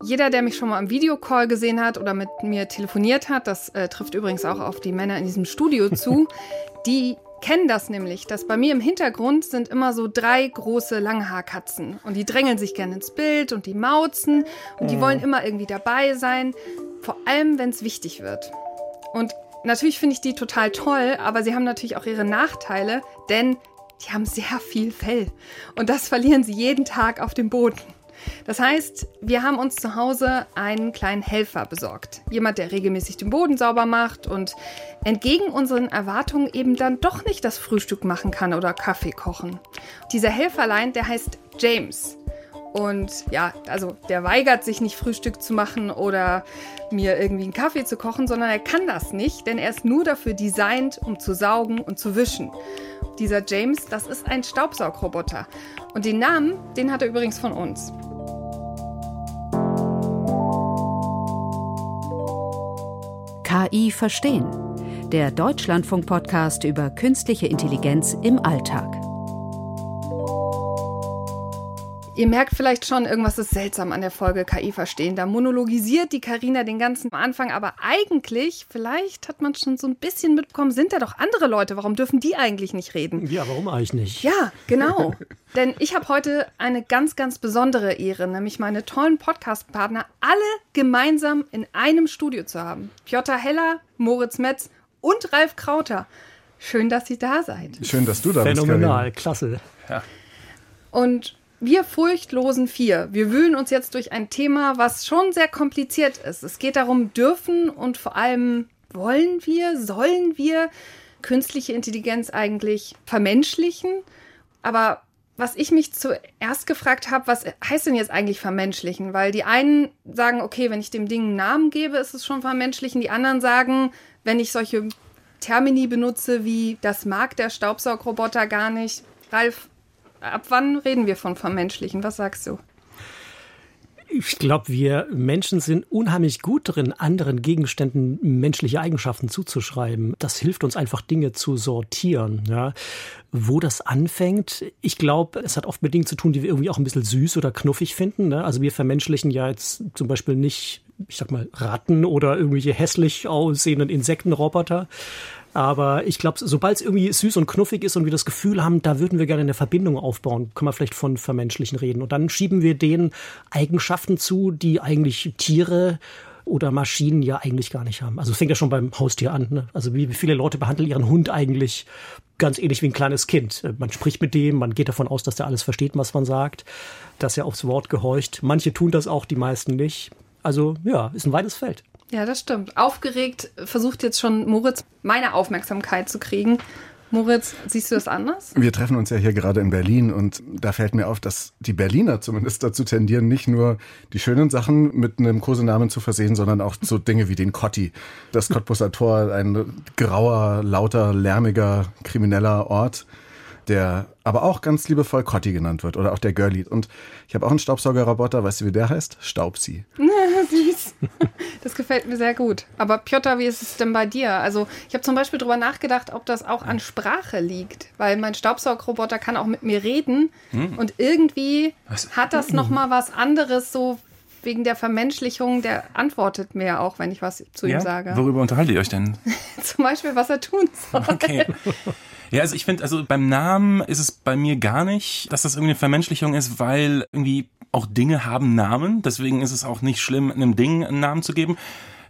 Jeder, der mich schon mal im Videocall gesehen hat oder mit mir telefoniert hat, das äh, trifft übrigens auch auf die Männer in diesem Studio zu, die kennen das nämlich, dass bei mir im Hintergrund sind immer so drei große Langhaarkatzen und die drängeln sich gerne ins Bild und die mauzen und die mhm. wollen immer irgendwie dabei sein, vor allem wenn es wichtig wird. Und natürlich finde ich die total toll, aber sie haben natürlich auch ihre Nachteile, denn die haben sehr viel Fell und das verlieren sie jeden Tag auf dem Boden. Das heißt, wir haben uns zu Hause einen kleinen Helfer besorgt. Jemand, der regelmäßig den Boden sauber macht und entgegen unseren Erwartungen eben dann doch nicht das Frühstück machen kann oder Kaffee kochen. Dieser Helferlein, der heißt James. Und ja, also der weigert sich nicht Frühstück zu machen oder mir irgendwie einen Kaffee zu kochen, sondern er kann das nicht, denn er ist nur dafür designt, um zu saugen und zu wischen. Dieser James, das ist ein Staubsaugroboter. Und den Namen, den hat er übrigens von uns. KI verstehen. Der Deutschlandfunk-Podcast über künstliche Intelligenz im Alltag. Ihr merkt vielleicht schon, irgendwas ist seltsam an der Folge KI verstehen. Da monologisiert die Karina den ganzen Anfang, aber eigentlich, vielleicht hat man schon so ein bisschen mitbekommen, sind da doch andere Leute. Warum dürfen die eigentlich nicht reden? Ja, warum eigentlich nicht? Ja, genau. Denn ich habe heute eine ganz, ganz besondere Ehre, nämlich meine tollen Podcast-Partner alle gemeinsam in einem Studio zu haben. Piotr Heller, Moritz Metz und Ralf Krauter. Schön, dass ihr da seid. Schön, dass du da Phänomenal, bist. Phänomenal, klasse. Ja. Und wir furchtlosen vier, wir wühlen uns jetzt durch ein Thema, was schon sehr kompliziert ist. Es geht darum, dürfen und vor allem wollen wir, sollen wir künstliche Intelligenz eigentlich vermenschlichen? Aber was ich mich zuerst gefragt habe, was heißt denn jetzt eigentlich vermenschlichen? Weil die einen sagen, okay, wenn ich dem Ding einen Namen gebe, ist es schon vermenschlichen. Die anderen sagen, wenn ich solche Termini benutze wie das mag der Staubsaugroboter gar nicht. Ralf, ab wann reden wir von vermenschlichen? Was sagst du? Ich glaube, wir Menschen sind unheimlich gut drin, anderen Gegenständen menschliche Eigenschaften zuzuschreiben. Das hilft uns einfach, Dinge zu sortieren. Ja. Wo das anfängt, ich glaube, es hat oft mit Dingen zu tun, die wir irgendwie auch ein bisschen süß oder knuffig finden. Ne? Also wir vermenschlichen ja jetzt zum Beispiel nicht, ich sag mal, Ratten oder irgendwelche hässlich aussehenden Insektenroboter, aber ich glaube, sobald es irgendwie süß und knuffig ist und wir das Gefühl haben, da würden wir gerne eine Verbindung aufbauen, können wir vielleicht von Vermenschlichen reden. Und dann schieben wir denen Eigenschaften zu, die eigentlich Tiere oder Maschinen ja eigentlich gar nicht haben. Also es fängt ja schon beim Haustier an. Ne? Also wie viele Leute behandeln ihren Hund eigentlich ganz ähnlich wie ein kleines Kind. Man spricht mit dem, man geht davon aus, dass der alles versteht, was man sagt, dass er aufs Wort gehorcht. Manche tun das auch, die meisten nicht. Also ja, ist ein weites Feld. Ja, das stimmt. Aufgeregt versucht jetzt schon Moritz meine Aufmerksamkeit zu kriegen. Moritz, siehst du das anders? Wir treffen uns ja hier gerade in Berlin und da fällt mir auf, dass die Berliner zumindest dazu tendieren, nicht nur die schönen Sachen mit einem Kosenamen zu versehen, sondern auch so Dinge wie den Kotti. Das Cottbusser Tor, ein grauer, lauter, lärmiger, krimineller Ort der aber auch ganz liebevoll Cotti genannt wird oder auch der Girlie. Und ich habe auch einen Staubsaugerroboter, weißt du, wie der heißt? Staubsi. Das gefällt mir sehr gut. Aber Piotr, wie ist es denn bei dir? Also ich habe zum Beispiel darüber nachgedacht, ob das auch an Sprache liegt, weil mein Staubsaugerroboter kann auch mit mir reden hm. und irgendwie was? hat das noch mal was anderes so wegen der Vermenschlichung, der antwortet mir auch, wenn ich was zu ja? ihm sage. Worüber unterhaltet ihr euch denn? Zum Beispiel, was er tun soll. Okay. Ja, also ich finde, also beim Namen ist es bei mir gar nicht, dass das irgendwie eine Vermenschlichung ist, weil irgendwie auch Dinge haben Namen. Deswegen ist es auch nicht schlimm, einem Ding einen Namen zu geben.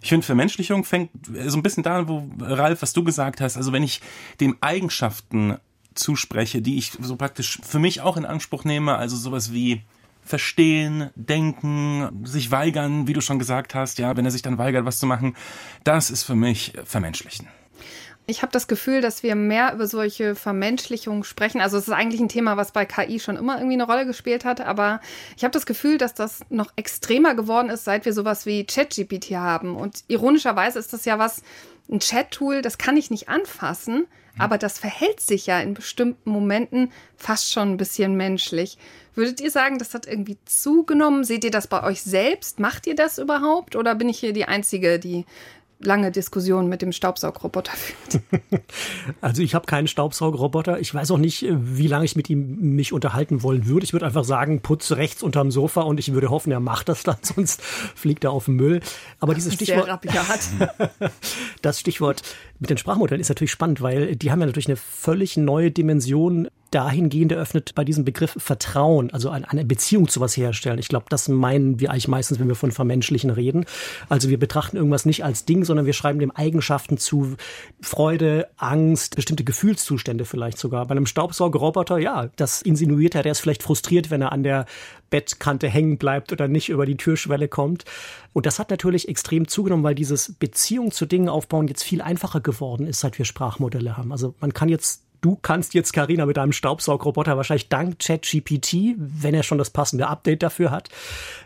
Ich finde, Vermenschlichung fängt so ein bisschen da, wo Ralf, was du gesagt hast. Also wenn ich dem Eigenschaften zuspreche, die ich so praktisch für mich auch in Anspruch nehme, also sowas wie verstehen, denken, sich weigern, wie du schon gesagt hast, ja, wenn er sich dann weigert, was zu machen, das ist für mich vermenschlichen. Ich habe das Gefühl, dass wir mehr über solche Vermenschlichungen sprechen. Also es ist eigentlich ein Thema, was bei KI schon immer irgendwie eine Rolle gespielt hat, aber ich habe das Gefühl, dass das noch extremer geworden ist, seit wir sowas wie ChatGPT haben. Und ironischerweise ist das ja was, ein Chat-Tool, das kann ich nicht anfassen, mhm. aber das verhält sich ja in bestimmten Momenten fast schon ein bisschen menschlich. Würdet ihr sagen, das hat irgendwie zugenommen? Seht ihr das bei euch selbst? Macht ihr das überhaupt? Oder bin ich hier die Einzige, die lange Diskussionen mit dem Staubsaugroboter führt. Also ich habe keinen Staubsaugroboter. Ich weiß auch nicht, wie lange ich mit ihm mich unterhalten wollen würde. Ich würde einfach sagen, putz rechts unterm Sofa und ich würde hoffen, er macht das dann, sonst fliegt er auf den Müll. Aber dieses Stichwort. Das Stichwort mit den Sprachmodellen ist natürlich spannend, weil die haben ja natürlich eine völlig neue Dimension dahingehend eröffnet bei diesem Begriff Vertrauen, also eine Beziehung zu was herstellen. Ich glaube, das meinen wir eigentlich meistens, wenn wir von Vermenschlichen reden. Also wir betrachten irgendwas nicht als Ding, sondern wir schreiben dem Eigenschaften zu, Freude, Angst, bestimmte Gefühlszustände vielleicht sogar. Bei einem Staubsaugerroboter, ja, das insinuiert er, der ist vielleicht frustriert, wenn er an der Bettkante hängen bleibt oder nicht über die Türschwelle kommt. Und das hat natürlich extrem zugenommen, weil dieses Beziehung zu Dingen aufbauen jetzt viel einfacher geworden ist, seit wir Sprachmodelle haben. Also man kann jetzt Du kannst jetzt, Karina, mit deinem Staubsaugroboter wahrscheinlich dank ChatGPT, wenn er schon das passende Update dafür hat,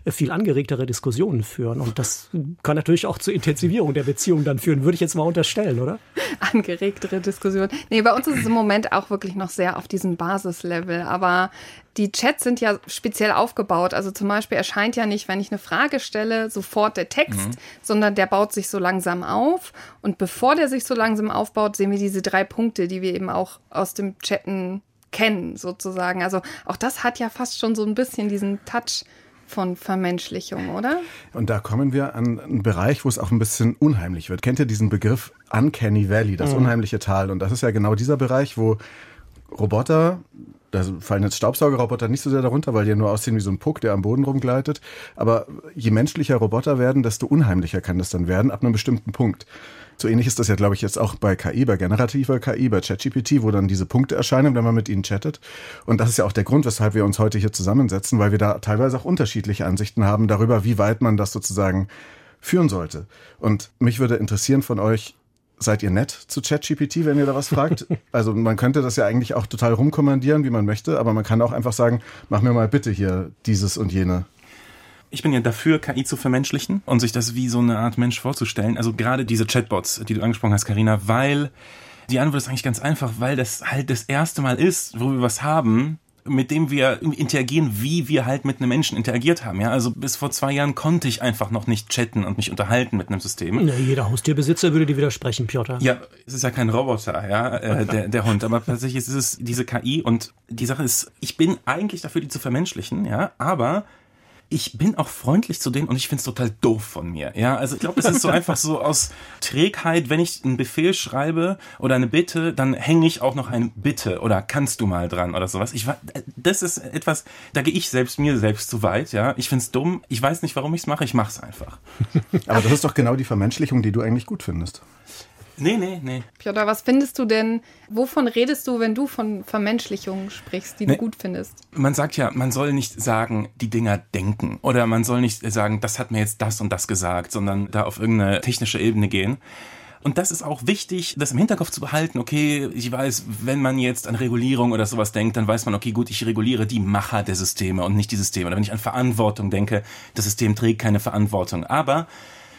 viel angeregtere Diskussionen führen. Und das kann natürlich auch zur Intensivierung der Beziehung dann führen, würde ich jetzt mal unterstellen, oder? Angeregtere Diskussionen. Nee, bei uns ist es im Moment auch wirklich noch sehr auf diesem Basislevel. Aber die Chats sind ja speziell aufgebaut. Also zum Beispiel erscheint ja nicht, wenn ich eine Frage stelle, sofort der Text, mhm. sondern der baut sich so langsam auf. Und bevor der sich so langsam aufbaut, sehen wir diese drei Punkte, die wir eben auch aus dem Chatten kennen, sozusagen. Also auch das hat ja fast schon so ein bisschen diesen Touch von Vermenschlichung, oder? Und da kommen wir an einen Bereich, wo es auch ein bisschen unheimlich wird. Kennt ihr diesen Begriff Uncanny Valley, das mhm. unheimliche Tal? Und das ist ja genau dieser Bereich, wo Roboter da fallen jetzt Staubsaugerroboter nicht so sehr darunter, weil die ja nur aussehen wie so ein Puck, der am Boden rumgleitet. Aber je menschlicher Roboter werden, desto unheimlicher kann das dann werden, ab einem bestimmten Punkt. So ähnlich ist das ja, glaube ich, jetzt auch bei KI, bei generativer KI, bei ChatGPT, wo dann diese Punkte erscheinen, wenn man mit ihnen chattet. Und das ist ja auch der Grund, weshalb wir uns heute hier zusammensetzen, weil wir da teilweise auch unterschiedliche Ansichten haben darüber, wie weit man das sozusagen führen sollte. Und mich würde interessieren von euch, Seid ihr nett zu ChatGPT, wenn ihr da was fragt? Also man könnte das ja eigentlich auch total rumkommandieren, wie man möchte, aber man kann auch einfach sagen, mach mir mal bitte hier dieses und jene. Ich bin ja dafür, KI zu vermenschlichen und sich das wie so eine Art Mensch vorzustellen. Also gerade diese Chatbots, die du angesprochen hast, Karina, weil die Antwort ist eigentlich ganz einfach, weil das halt das erste Mal ist, wo wir was haben, mit dem wir interagieren, wie wir halt mit einem Menschen interagiert haben. Ja, also bis vor zwei Jahren konnte ich einfach noch nicht chatten und mich unterhalten mit einem System. Ja, jeder Haustierbesitzer würde dir widersprechen, Piotr. Ja, es ist ja kein Roboter, ja, äh, der, der Hund, aber tatsächlich ist es diese KI und die Sache ist, ich bin eigentlich dafür, die zu vermenschlichen, ja, aber ich bin auch freundlich zu denen und ich finde es total doof von mir. Ja, also ich glaube, es ist so einfach so aus Trägheit, wenn ich einen Befehl schreibe oder eine Bitte, dann hänge ich auch noch ein Bitte oder kannst du mal dran oder sowas. Ich das ist etwas, da gehe ich selbst mir selbst zu weit. Ja, ich finde es dumm. Ich weiß nicht, warum ich es mache. Ich mache es einfach. Aber das ist doch genau die Vermenschlichung, die du eigentlich gut findest. Nee, nee, nee. Piotr, was findest du denn, wovon redest du, wenn du von Vermenschlichung sprichst, die nee. du gut findest? Man sagt ja, man soll nicht sagen, die Dinger denken. Oder man soll nicht sagen, das hat mir jetzt das und das gesagt, sondern da auf irgendeine technische Ebene gehen. Und das ist auch wichtig, das im Hinterkopf zu behalten. Okay, ich weiß, wenn man jetzt an Regulierung oder sowas denkt, dann weiß man, okay, gut, ich reguliere die Macher der Systeme und nicht die Systeme. Oder wenn ich an Verantwortung denke, das System trägt keine Verantwortung. Aber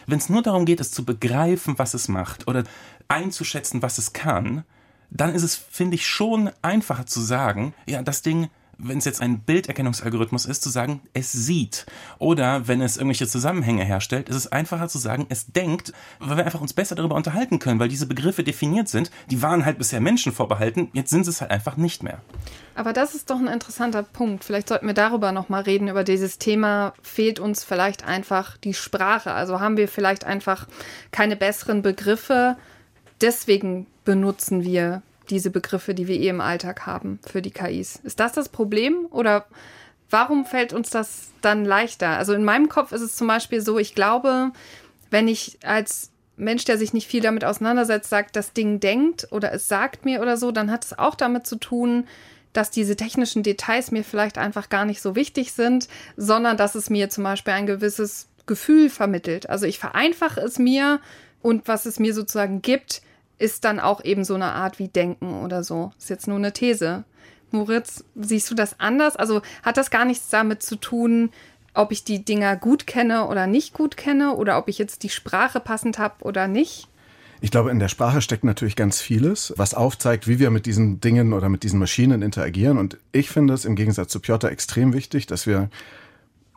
wenn es nur darum geht, es zu begreifen, was es macht oder einzuschätzen, was es kann, dann ist es, finde ich, schon einfacher zu sagen, ja, das Ding wenn es jetzt ein Bilderkennungsalgorithmus ist, zu sagen, es sieht. Oder wenn es irgendwelche Zusammenhänge herstellt, ist es einfacher zu sagen, es denkt, weil wir einfach uns besser darüber unterhalten können, weil diese Begriffe definiert sind. Die waren halt bisher Menschen vorbehalten, jetzt sind sie es halt einfach nicht mehr. Aber das ist doch ein interessanter Punkt. Vielleicht sollten wir darüber nochmal reden, über dieses Thema, fehlt uns vielleicht einfach die Sprache. Also haben wir vielleicht einfach keine besseren Begriffe. Deswegen benutzen wir diese Begriffe, die wir eh im Alltag haben für die KIs. Ist das das Problem oder warum fällt uns das dann leichter? Also in meinem Kopf ist es zum Beispiel so, ich glaube, wenn ich als Mensch, der sich nicht viel damit auseinandersetzt, sagt, das Ding denkt oder es sagt mir oder so, dann hat es auch damit zu tun, dass diese technischen Details mir vielleicht einfach gar nicht so wichtig sind, sondern dass es mir zum Beispiel ein gewisses Gefühl vermittelt. Also ich vereinfache es mir und was es mir sozusagen gibt, ist dann auch eben so eine Art wie Denken oder so. Ist jetzt nur eine These. Moritz, siehst du das anders? Also hat das gar nichts damit zu tun, ob ich die Dinger gut kenne oder nicht gut kenne oder ob ich jetzt die Sprache passend habe oder nicht? Ich glaube, in der Sprache steckt natürlich ganz vieles, was aufzeigt, wie wir mit diesen Dingen oder mit diesen Maschinen interagieren. Und ich finde es im Gegensatz zu Piotr extrem wichtig, dass wir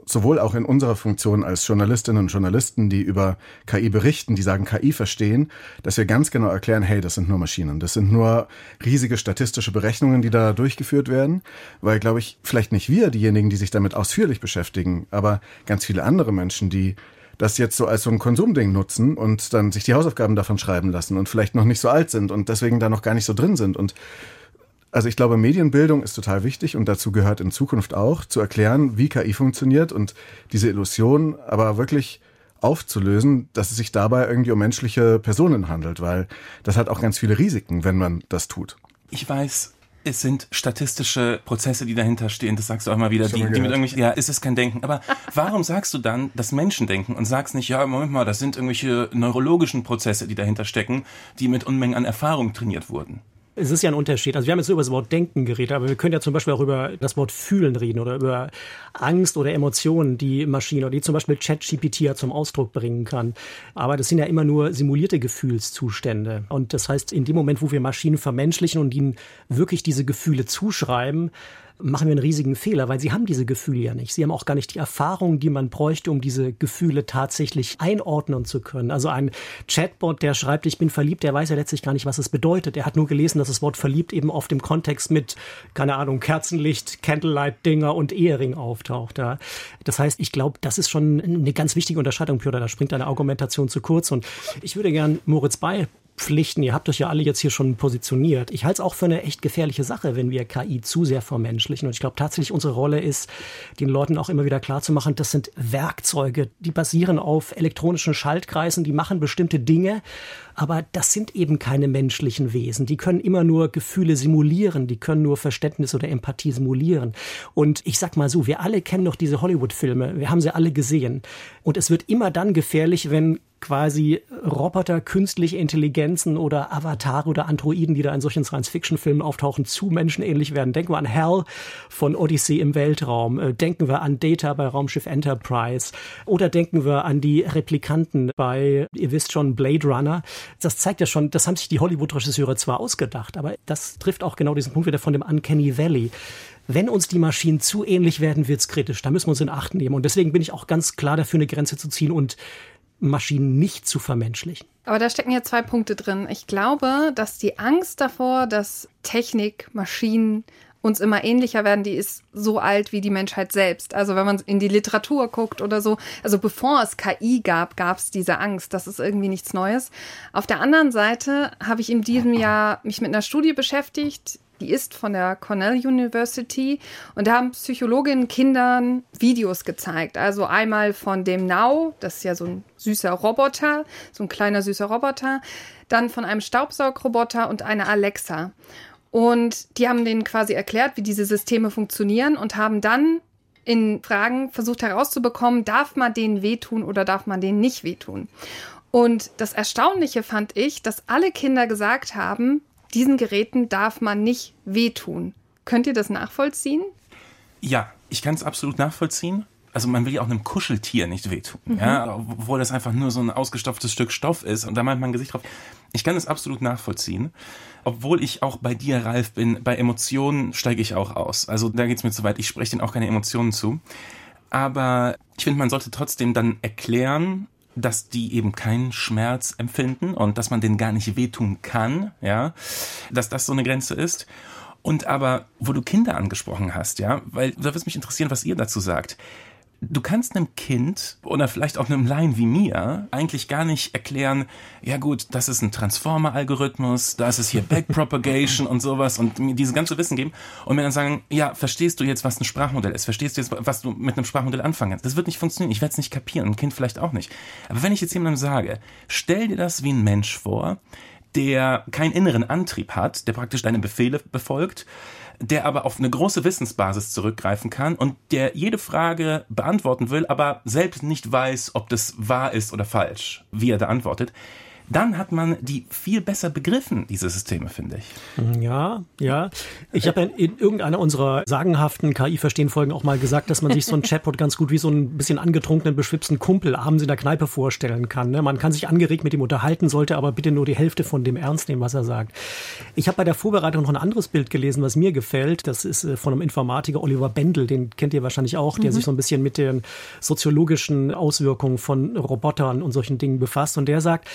sowohl auch in unserer Funktion als Journalistinnen und Journalisten, die über KI berichten, die sagen KI verstehen, dass wir ganz genau erklären, hey, das sind nur Maschinen, das sind nur riesige statistische Berechnungen, die da durchgeführt werden, weil, glaube ich, vielleicht nicht wir diejenigen, die sich damit ausführlich beschäftigen, aber ganz viele andere Menschen, die das jetzt so als so ein Konsumding nutzen und dann sich die Hausaufgaben davon schreiben lassen und vielleicht noch nicht so alt sind und deswegen da noch gar nicht so drin sind. Und also ich glaube, Medienbildung ist total wichtig und dazu gehört in Zukunft auch zu erklären, wie KI funktioniert und diese Illusion aber wirklich aufzulösen, dass es sich dabei irgendwie um menschliche Personen handelt, weil das hat auch ganz viele Risiken, wenn man das tut. Ich weiß, es sind statistische Prozesse, die dahinter stehen. Das sagst du auch mal wieder, die, die mit irgendwelchen, ja, es ist kein Denken. Aber warum sagst du dann das Menschendenken und sagst nicht, ja, Moment mal, das sind irgendwelche neurologischen Prozesse, die dahinter stecken, die mit Unmengen an Erfahrung trainiert wurden? Es ist ja ein Unterschied. Also wir haben jetzt über das Wort Denken geredet, aber wir können ja zum Beispiel auch über das Wort Fühlen reden oder über Angst oder Emotionen, die Maschine oder die zum Beispiel ChatGPT ja zum Ausdruck bringen kann. Aber das sind ja immer nur simulierte Gefühlszustände. Und das heißt, in dem Moment, wo wir Maschinen vermenschlichen und ihnen wirklich diese Gefühle zuschreiben, machen wir einen riesigen Fehler, weil sie haben diese Gefühle ja nicht. Sie haben auch gar nicht die Erfahrung, die man bräuchte, um diese Gefühle tatsächlich einordnen zu können. Also ein Chatbot, der schreibt, ich bin verliebt, der weiß ja letztlich gar nicht, was es bedeutet. Er hat nur gelesen, dass das Wort verliebt eben oft im Kontext mit, keine Ahnung, Kerzenlicht, Candlelight-Dinger und Ehering auftaucht. Ja. Das heißt, ich glaube, das ist schon eine ganz wichtige Unterscheidung, Piotr. Da springt deine Argumentation zu kurz. Und ich würde gern Moritz bei Pflichten. Ihr habt euch ja alle jetzt hier schon positioniert. Ich halte es auch für eine echt gefährliche Sache, wenn wir KI zu sehr vermenschlichen. Und ich glaube tatsächlich, unsere Rolle ist, den Leuten auch immer wieder klarzumachen, das sind Werkzeuge, die basieren auf elektronischen Schaltkreisen, die machen bestimmte Dinge. Aber das sind eben keine menschlichen Wesen. Die können immer nur Gefühle simulieren. Die können nur Verständnis oder Empathie simulieren. Und ich sag mal so, wir alle kennen doch diese Hollywood-Filme. Wir haben sie alle gesehen. Und es wird immer dann gefährlich, wenn quasi Roboter, künstliche Intelligenzen oder Avatare oder Androiden, die da in solchen Science-Fiction-Filmen auftauchen, zu menschenähnlich werden. Denken wir an Hell von Odyssey im Weltraum. Äh, denken wir an Data bei Raumschiff Enterprise. Oder denken wir an die Replikanten bei, ihr wisst schon, Blade Runner. Das zeigt ja schon, das haben sich die Hollywood-Regisseure zwar ausgedacht, aber das trifft auch genau diesen Punkt wieder von dem Uncanny Valley wenn uns die Maschinen zu ähnlich werden, wird's kritisch. Da müssen wir uns in Acht nehmen. Und deswegen bin ich auch ganz klar dafür, eine Grenze zu ziehen und Maschinen nicht zu vermenschlichen. Aber da stecken ja zwei Punkte drin. Ich glaube, dass die Angst davor, dass Technik, Maschinen uns immer ähnlicher werden, die ist so alt wie die Menschheit selbst. Also wenn man in die Literatur guckt oder so, also bevor es KI gab, gab es diese Angst. Das ist irgendwie nichts Neues. Auf der anderen Seite habe ich in diesem Jahr mich mit einer Studie beschäftigt, die ist von der Cornell University und da haben Psychologinnen Kindern Videos gezeigt. Also einmal von dem Now, das ist ja so ein süßer Roboter, so ein kleiner süßer Roboter, dann von einem Staubsaugroboter und einer Alexa. Und die haben denen quasi erklärt, wie diese Systeme funktionieren und haben dann in Fragen versucht herauszubekommen, darf man denen wehtun oder darf man denen nicht wehtun. Und das Erstaunliche fand ich, dass alle Kinder gesagt haben, diesen Geräten darf man nicht wehtun. Könnt ihr das nachvollziehen? Ja, ich kann es absolut nachvollziehen. Also man will ja auch einem Kuscheltier nicht wehtun, mhm. ja, obwohl das einfach nur so ein ausgestopftes Stück Stoff ist und da meint man Gesicht drauf. Ich kann es absolut nachvollziehen, obwohl ich auch bei dir, Ralf, bin. Bei Emotionen steige ich auch aus. Also da geht es mir zu weit. Ich spreche denen auch keine Emotionen zu. Aber ich finde, man sollte trotzdem dann erklären, dass die eben keinen Schmerz empfinden und dass man denen gar nicht wehtun kann, ja, dass das so eine Grenze ist. Und aber, wo du Kinder angesprochen hast, ja, weil da würde mich interessieren, was ihr dazu sagt du kannst einem Kind oder vielleicht auch einem Laien wie mir eigentlich gar nicht erklären, ja gut, das ist ein Transformer-Algorithmus, da ist hier Backpropagation und sowas und mir dieses ganze Wissen geben und mir dann sagen, ja, verstehst du jetzt, was ein Sprachmodell ist? Verstehst du jetzt, was du mit einem Sprachmodell anfangen kannst? Das wird nicht funktionieren. Ich werde es nicht kapieren, ein Kind vielleicht auch nicht. Aber wenn ich jetzt jemandem sage, stell dir das wie ein Mensch vor, der keinen inneren Antrieb hat, der praktisch deine Befehle befolgt, der aber auf eine große Wissensbasis zurückgreifen kann und der jede Frage beantworten will, aber selbst nicht weiß, ob das wahr ist oder falsch, wie er da antwortet, dann hat man die viel besser begriffen, diese Systeme, finde ich. Ja, ja. Ich habe in irgendeiner unserer sagenhaften KI-Verstehen-Folgen auch mal gesagt, dass man sich so ein Chatbot ganz gut wie so ein bisschen angetrunkenen, beschwipsten Kumpel abends in der Kneipe vorstellen kann. Ne? Man kann sich angeregt mit ihm unterhalten, sollte aber bitte nur die Hälfte von dem ernst nehmen, was er sagt. Ich habe bei der Vorbereitung noch ein anderes Bild gelesen, was mir gefällt. Das ist äh, von einem Informatiker Oliver Bendel, den kennt ihr wahrscheinlich auch, der mhm. sich so ein bisschen mit den soziologischen Auswirkungen von Robotern und solchen Dingen befasst. Und der sagt,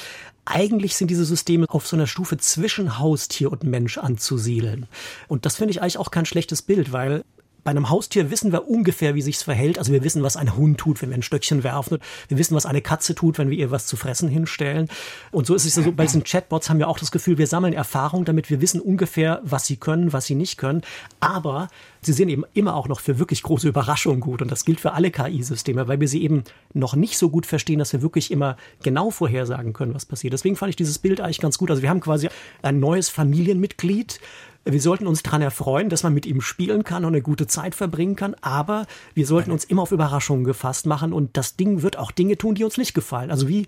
eigentlich sind diese Systeme auf so einer Stufe zwischen Haustier und Mensch anzusiedeln. Und das finde ich eigentlich auch kein schlechtes Bild, weil bei einem Haustier wissen wir ungefähr, wie sich's verhält. Also wir wissen, was ein Hund tut, wenn wir ein Stöckchen werfen. Wir wissen, was eine Katze tut, wenn wir ihr was zu fressen hinstellen. Und so ist es so, bei diesen Chatbots haben wir auch das Gefühl, wir sammeln Erfahrung, damit wir wissen ungefähr, was sie können, was sie nicht können. Aber sie sind eben immer auch noch für wirklich große Überraschungen gut. Und das gilt für alle KI-Systeme, weil wir sie eben noch nicht so gut verstehen, dass wir wirklich immer genau vorhersagen können, was passiert. Deswegen fand ich dieses Bild eigentlich ganz gut. Also wir haben quasi ein neues Familienmitglied, wir sollten uns daran erfreuen, dass man mit ihm spielen kann und eine gute Zeit verbringen kann, aber wir sollten uns immer auf Überraschungen gefasst machen und das Ding wird auch Dinge tun, die uns nicht gefallen. Also wie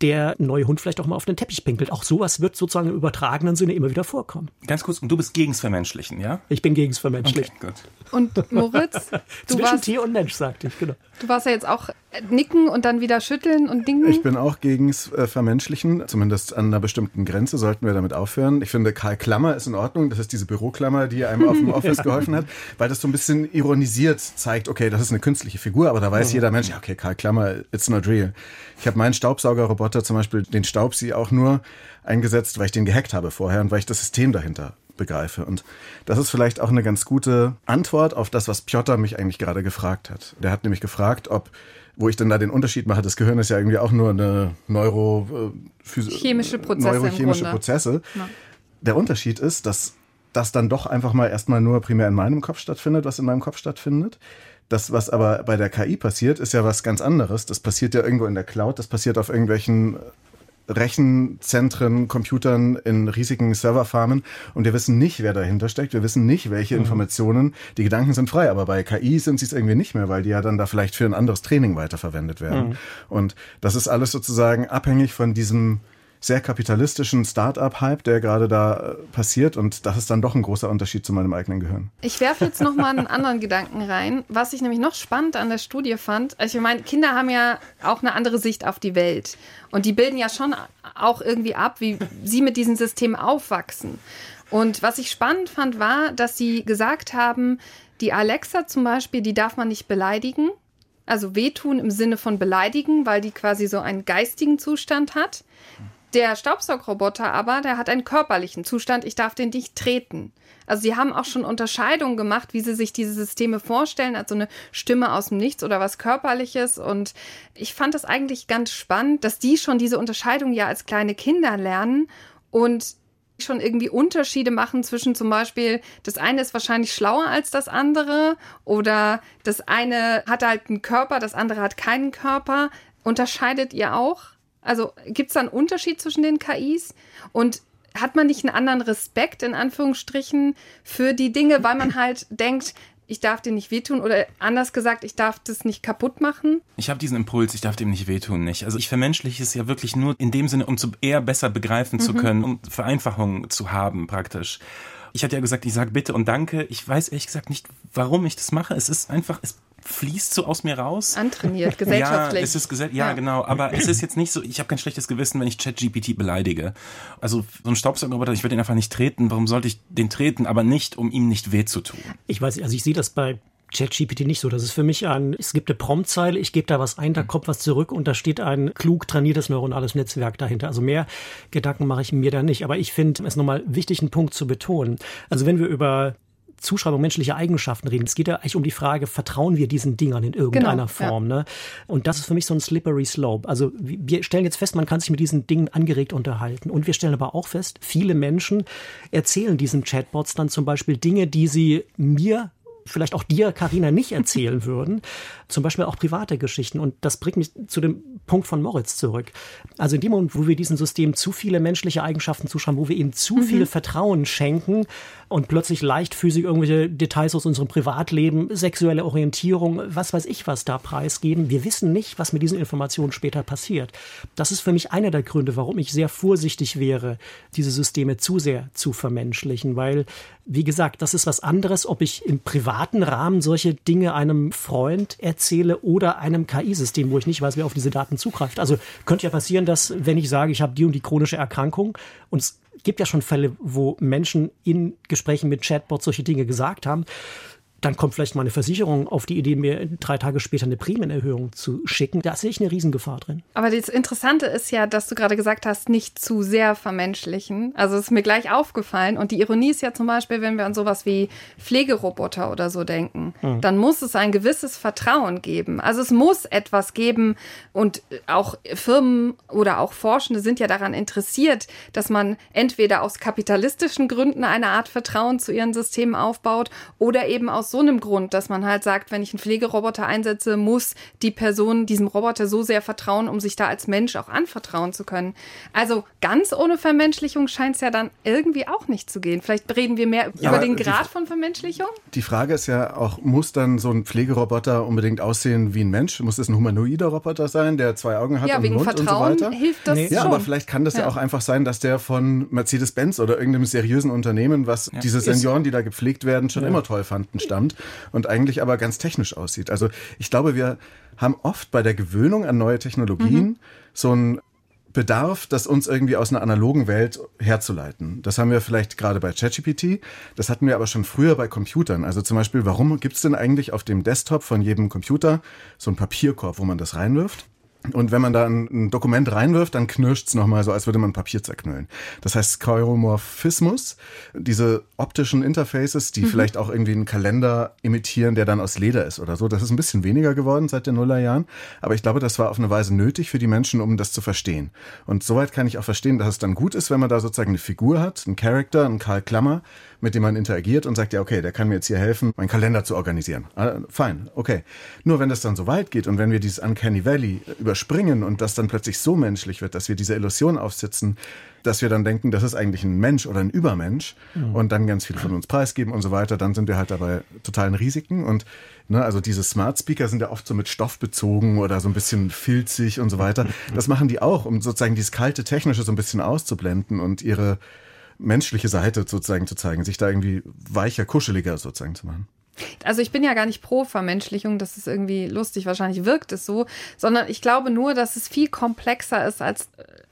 der neue Hund vielleicht auch mal auf den Teppich pinkelt. Auch sowas wird sozusagen im übertragenen Sinne immer wieder vorkommen. Ganz kurz, und du bist gegens Vermenschlichen, ja? Ich bin gegens Vermenschlichen. Okay, gut. Und Moritz, du Zwischen warst, Tier und Mensch, sagte ich, genau. Du warst ja jetzt auch nicken und dann wieder schütteln und dingen. Ich bin auch gegens äh, Vermenschlichen, zumindest an einer bestimmten Grenze sollten wir damit aufhören. Ich finde, Karl Klammer ist in Ordnung. Das ist diese Büroklammer, die einem auf dem Office geholfen hat, weil das so ein bisschen ironisiert zeigt, okay, das ist eine künstliche Figur, aber da weiß jeder Mensch, ja, okay, Karl Klammer, it's not real. Ich habe meinen Staubsaugerroboter zum Beispiel, den Staubsee auch nur eingesetzt, weil ich den gehackt habe vorher und weil ich das System dahinter begreife. Und das ist vielleicht auch eine ganz gute Antwort auf das, was Piotr mich eigentlich gerade gefragt hat. Der hat nämlich gefragt, ob wo ich dann da den Unterschied mache, das Gehirn ist ja irgendwie auch nur eine neuro äh, chemische Prozesse neurochemische Prozesse. Ja. Der Unterschied ist, dass das dann doch einfach mal erstmal nur primär in meinem Kopf stattfindet, was in meinem Kopf stattfindet. Das, was aber bei der KI passiert, ist ja was ganz anderes. Das passiert ja irgendwo in der Cloud, das passiert auf irgendwelchen Rechenzentren, Computern in riesigen Serverfarmen und wir wissen nicht, wer dahinter steckt. Wir wissen nicht, welche mhm. Informationen. Die Gedanken sind frei, aber bei KI sind sie es irgendwie nicht mehr, weil die ja dann da vielleicht für ein anderes Training weiterverwendet werden. Mhm. Und das ist alles sozusagen abhängig von diesem sehr kapitalistischen Start-up-Hype, der gerade da äh, passiert. Und das ist dann doch ein großer Unterschied zu meinem eigenen Gehirn. Ich werfe jetzt noch mal einen anderen Gedanken rein, was ich nämlich noch spannend an der Studie fand. Also ich meine, Kinder haben ja auch eine andere Sicht auf die Welt. Und die bilden ja schon auch irgendwie ab, wie sie mit diesen Systemen aufwachsen. Und was ich spannend fand, war, dass sie gesagt haben, die Alexa zum Beispiel, die darf man nicht beleidigen. Also wehtun im Sinne von beleidigen, weil die quasi so einen geistigen Zustand hat. Der Staubsaugroboter aber, der hat einen körperlichen Zustand, ich darf den nicht treten. Also sie haben auch schon Unterscheidungen gemacht, wie sie sich diese Systeme vorstellen, als so eine Stimme aus dem Nichts oder was Körperliches. Und ich fand das eigentlich ganz spannend, dass die schon diese Unterscheidung ja als kleine Kinder lernen und schon irgendwie Unterschiede machen zwischen zum Beispiel, das eine ist wahrscheinlich schlauer als das andere oder das eine hat halt einen Körper, das andere hat keinen Körper. Unterscheidet ihr auch? Also gibt es da einen Unterschied zwischen den KIs? Und hat man nicht einen anderen Respekt in Anführungsstrichen für die Dinge, weil man halt denkt, ich darf dir nicht wehtun oder anders gesagt, ich darf das nicht kaputt machen? Ich habe diesen Impuls, ich darf dem nicht wehtun, nicht. Also ich vermenschliche es ja wirklich nur in dem Sinne, um zu eher besser begreifen mhm. zu können, um Vereinfachungen zu haben praktisch. Ich hatte ja gesagt, ich sage bitte und danke. Ich weiß ehrlich gesagt nicht, warum ich das mache. Es ist einfach, es fließt so aus mir raus. Antrainiert, gesellschaftlich. Ja, es ist gesell ja, ja, genau. Aber es ist jetzt nicht so, ich habe kein schlechtes Gewissen, wenn ich ChatGPT beleidige. Also so ein Staubsaugerroboter, ich würde ihn einfach nicht treten. Warum sollte ich den treten? Aber nicht, um ihm nicht weh zu tun. Ich weiß, also ich sehe das bei ChatGPT nicht so. Das ist für mich ein, es gibt eine Promptzeile, ich gebe da was ein, da kommt was zurück und da steht ein klug trainiertes neuronales Netzwerk dahinter. Also mehr Gedanken mache ich mir da nicht. Aber ich finde es nochmal wichtig, einen Punkt zu betonen. Also wenn wir über Zuschreibung menschlicher Eigenschaften reden. Es geht ja eigentlich um die Frage, vertrauen wir diesen Dingern in irgendeiner genau, Form? Ja. Ne? Und das ist für mich so ein slippery slope. Also wir stellen jetzt fest, man kann sich mit diesen Dingen angeregt unterhalten. Und wir stellen aber auch fest, viele Menschen erzählen diesen Chatbots dann zum Beispiel Dinge, die sie mir vielleicht auch dir, Karina, nicht erzählen würden. Zum Beispiel auch private Geschichten. Und das bringt mich zu dem Punkt von Moritz zurück. Also in dem Moment, wo wir diesem System zu viele menschliche Eigenschaften zuschreiben, wo wir ihm zu mhm. viel Vertrauen schenken und plötzlich leichtfüßig irgendwelche Details aus unserem Privatleben, sexuelle Orientierung, was weiß ich was da preisgeben. Wir wissen nicht, was mit diesen Informationen später passiert. Das ist für mich einer der Gründe, warum ich sehr vorsichtig wäre, diese Systeme zu sehr zu vermenschlichen, weil wie gesagt, das ist was anderes, ob ich im privaten Rahmen solche Dinge einem Freund erzähle oder einem KI-System, wo ich nicht weiß, wer auf diese Daten zugreift. Also könnte ja passieren, dass wenn ich sage, ich habe die und die chronische Erkrankung und es gibt ja schon Fälle, wo Menschen in Gesprächen mit Chatbots solche Dinge gesagt haben dann kommt vielleicht mal eine Versicherung auf die Idee, mir drei Tage später eine Prämienerhöhung zu schicken. Da sehe ich eine Riesengefahr drin. Aber das Interessante ist ja, dass du gerade gesagt hast, nicht zu sehr vermenschlichen. Also ist mir gleich aufgefallen. Und die Ironie ist ja zum Beispiel, wenn wir an sowas wie Pflegeroboter oder so denken, mhm. dann muss es ein gewisses Vertrauen geben. Also es muss etwas geben und auch Firmen oder auch Forschende sind ja daran interessiert, dass man entweder aus kapitalistischen Gründen eine Art Vertrauen zu ihren Systemen aufbaut oder eben aus aus so einem Grund, dass man halt sagt, wenn ich einen Pflegeroboter einsetze, muss die Person diesem Roboter so sehr vertrauen, um sich da als Mensch auch anvertrauen zu können. Also ganz ohne Vermenschlichung scheint es ja dann irgendwie auch nicht zu gehen. Vielleicht reden wir mehr ja, über den Grad die, von Vermenschlichung. Die Frage ist ja auch, muss dann so ein Pflegeroboter unbedingt aussehen wie ein Mensch? Muss es ein humanoider Roboter sein, der zwei Augen hat ja, und einen Mund Vertrauen und so weiter? hilft das nee. Ja, schon. aber vielleicht kann das ja. ja auch einfach sein, dass der von Mercedes-Benz oder irgendeinem seriösen Unternehmen, was ja. diese Senioren, die da gepflegt werden, schon immer toll fanden, stammt stammt und eigentlich aber ganz technisch aussieht. Also ich glaube, wir haben oft bei der Gewöhnung an neue Technologien mhm. so ein Bedarf, das uns irgendwie aus einer analogen Welt herzuleiten. Das haben wir vielleicht gerade bei ChatGPT, das hatten wir aber schon früher bei Computern. Also zum Beispiel, warum gibt es denn eigentlich auf dem Desktop von jedem Computer so einen Papierkorb, wo man das reinwirft? Und wenn man da ein, ein Dokument reinwirft, dann knirscht's nochmal so, als würde man Papier zerknüllen. Das heißt Skeuomorphismus, diese optischen Interfaces, die mhm. vielleicht auch irgendwie einen Kalender imitieren, der dann aus Leder ist oder so. Das ist ein bisschen weniger geworden seit den Nullerjahren. Aber ich glaube, das war auf eine Weise nötig für die Menschen, um das zu verstehen. Und soweit kann ich auch verstehen, dass es dann gut ist, wenn man da sozusagen eine Figur hat, einen Charakter, einen Karl Klammer, mit dem man interagiert und sagt, ja, okay, der kann mir jetzt hier helfen, meinen Kalender zu organisieren. Ah, fein, okay. Nur wenn das dann so weit geht und wenn wir dieses Uncanny Valley überspringen und das dann plötzlich so menschlich wird, dass wir diese Illusion aufsitzen, dass wir dann denken, das ist eigentlich ein Mensch oder ein Übermensch mhm. und dann ganz viel von uns preisgeben und so weiter, dann sind wir halt dabei totalen Risiken und ne, also diese Smart Speaker sind ja oft so mit Stoff bezogen oder so ein bisschen filzig und so weiter. Das machen die auch, um sozusagen dieses kalte Technische so ein bisschen auszublenden und ihre menschliche Seite sozusagen zu zeigen, sich da irgendwie weicher, kuscheliger sozusagen zu machen. Also ich bin ja gar nicht pro Vermenschlichung, das ist irgendwie lustig, wahrscheinlich wirkt es so, sondern ich glaube nur, dass es viel komplexer ist als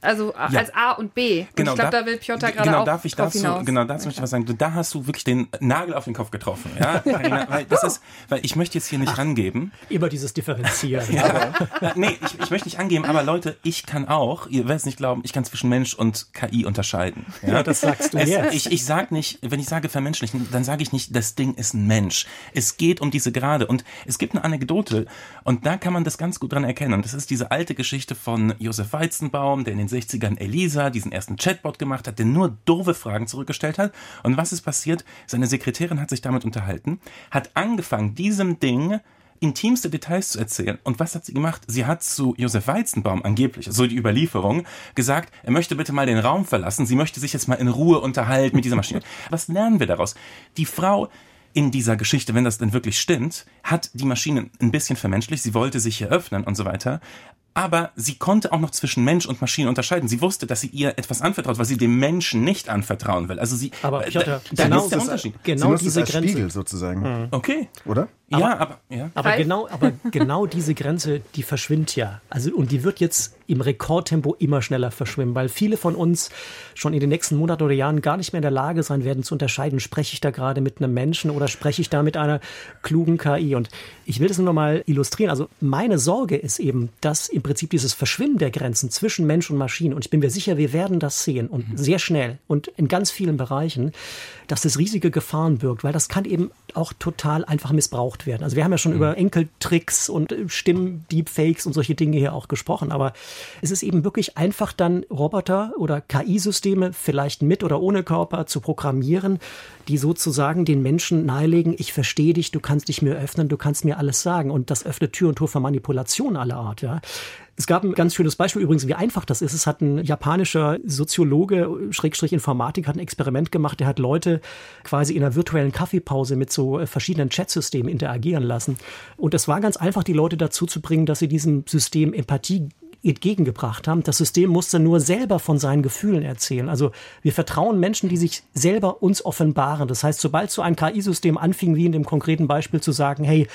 also ja. als A und B. Und genau, ich glaube, da will Piotr gerade genau, auch darf ich dazu, hinaus. Genau, dazu möchte ich was sagen. Da hast du wirklich den Nagel auf den Kopf getroffen. Ja, weil das ist, weil ich möchte jetzt hier nicht Ach, rangeben. Immer dieses Differenzieren. ja. nee, ich, ich möchte nicht angeben, aber Leute, ich kann auch, ihr werdet es nicht glauben, ich kann zwischen Mensch und KI unterscheiden. Ja, ja das sagst du es, jetzt. Ich, ich sag nicht, wenn ich sage vermenschlichen, dann sage ich nicht, das Ding ist ein Mensch. Es geht um diese Gerade und es gibt eine Anekdote und da kann man das ganz gut dran erkennen. Und das ist diese alte Geschichte von Josef Weizenbaum, der in den 60ern Elisa diesen ersten Chatbot gemacht hat, der nur doofe Fragen zurückgestellt hat. Und was ist passiert? Seine Sekretärin hat sich damit unterhalten, hat angefangen, diesem Ding intimste Details zu erzählen. Und was hat sie gemacht? Sie hat zu Josef Weizenbaum angeblich, so die Überlieferung, gesagt, er möchte bitte mal den Raum verlassen. Sie möchte sich jetzt mal in Ruhe unterhalten mit dieser Maschine. Was lernen wir daraus? Die Frau in dieser Geschichte, wenn das denn wirklich stimmt, hat die Maschine ein bisschen vermenschlicht. Sie wollte sich hier öffnen und so weiter aber sie konnte auch noch zwischen Mensch und Maschine unterscheiden. Sie wusste, dass sie ihr etwas anvertraut, was sie dem Menschen nicht anvertrauen will. Also sie, aber Piotr, äh, genau, ist der Unterschied. Genau diese Grenze. Spiegel sozusagen. Mhm. Okay. Oder? Aber, ja, aber, ja. aber genau, aber genau diese Grenze, die verschwindet ja. Also, und die wird jetzt im Rekordtempo immer schneller verschwimmen, weil viele von uns schon in den nächsten Monaten oder Jahren gar nicht mehr in der Lage sein werden zu unterscheiden, spreche ich da gerade mit einem Menschen oder spreche ich da mit einer klugen KI. Und ich will das nur noch mal illustrieren. Also, meine Sorge ist eben, dass im Prinzip dieses Verschwimmen der Grenzen zwischen Mensch und Maschine, und ich bin mir sicher, wir werden das sehen und mhm. sehr schnell und in ganz vielen Bereichen, dass das riesige Gefahren birgt, weil das kann eben auch total einfach missbraucht werden. Also wir haben ja schon mhm. über Enkeltricks und Stimmdeepfakes und solche Dinge hier auch gesprochen, aber es ist eben wirklich einfach dann Roboter oder KI-Systeme vielleicht mit oder ohne Körper zu programmieren, die sozusagen den Menschen nahelegen, ich verstehe dich, du kannst dich mir öffnen, du kannst mir alles sagen und das öffnet Tür und Tor für Manipulation aller Art. Ja. Es gab ein ganz schönes Beispiel übrigens, wie einfach das ist. Es hat ein japanischer Soziologe, Schrägstrich Informatik, hat ein Experiment gemacht. Der hat Leute quasi in einer virtuellen Kaffeepause mit so äh, verschiedenen Chatsystemen interagieren lassen. Und es war ganz einfach, die Leute dazu zu bringen, dass sie diesem System Empathie entgegengebracht haben. Das System musste nur selber von seinen Gefühlen erzählen. Also wir vertrauen Menschen, die sich selber uns offenbaren. Das heißt, sobald so ein KI-System anfing, wie in dem konkreten Beispiel zu sagen, hey,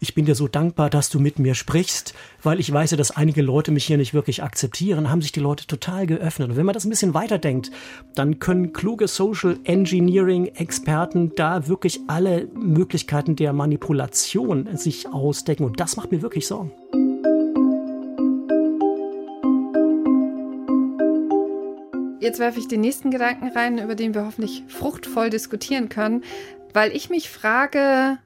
ich bin dir so dankbar, dass du mit mir sprichst, weil ich weiß ja, dass einige Leute mich hier nicht wirklich akzeptieren, haben sich die Leute total geöffnet. Und wenn man das ein bisschen weiterdenkt, dann können kluge Social Engineering Experten da wirklich alle Möglichkeiten der Manipulation sich ausdecken. Und das macht mir wirklich Sorgen. Jetzt werfe ich den nächsten Gedanken rein, über den wir hoffentlich fruchtvoll diskutieren können, weil ich mich frage,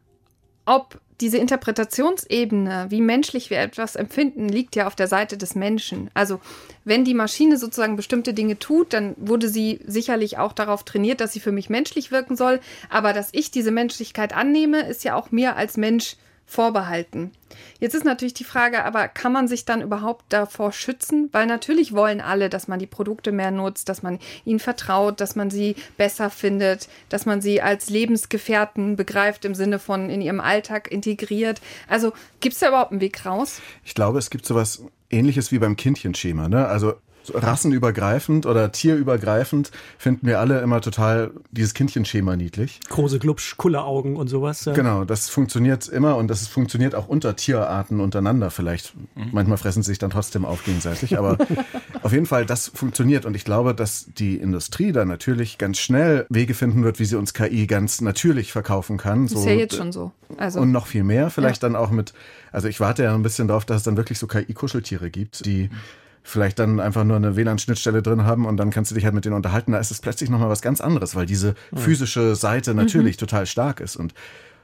ob diese Interpretationsebene, wie menschlich wir etwas empfinden, liegt ja auf der Seite des Menschen. Also wenn die Maschine sozusagen bestimmte Dinge tut, dann wurde sie sicherlich auch darauf trainiert, dass sie für mich menschlich wirken soll. Aber dass ich diese Menschlichkeit annehme, ist ja auch mir als Mensch vorbehalten. Jetzt ist natürlich die Frage, aber kann man sich dann überhaupt davor schützen? Weil natürlich wollen alle, dass man die Produkte mehr nutzt, dass man ihnen vertraut, dass man sie besser findet, dass man sie als Lebensgefährten begreift im Sinne von in ihrem Alltag integriert. Also gibt es da überhaupt einen Weg raus? Ich glaube, es gibt sowas ähnliches wie beim Kindchenschema. Ne? Also rassenübergreifend oder tierübergreifend finden wir alle immer total dieses Kindchenschema niedlich. Große Glubsch, Kulleraugen und sowas. Ja. Genau, das funktioniert immer und das funktioniert auch unter Tierarten untereinander vielleicht. Mhm. Manchmal fressen sie sich dann trotzdem auf gegenseitig, aber auf jeden Fall, das funktioniert und ich glaube, dass die Industrie da natürlich ganz schnell Wege finden wird, wie sie uns KI ganz natürlich verkaufen kann. Das ist ja jetzt schon so. Also, und noch viel mehr, vielleicht ja. dann auch mit, also ich warte ja ein bisschen darauf, dass es dann wirklich so KI-Kuscheltiere gibt, die vielleicht dann einfach nur eine WLAN-Schnittstelle drin haben und dann kannst du dich halt mit denen unterhalten. Da ist es plötzlich nochmal was ganz anderes, weil diese physische Seite natürlich mhm. total stark ist und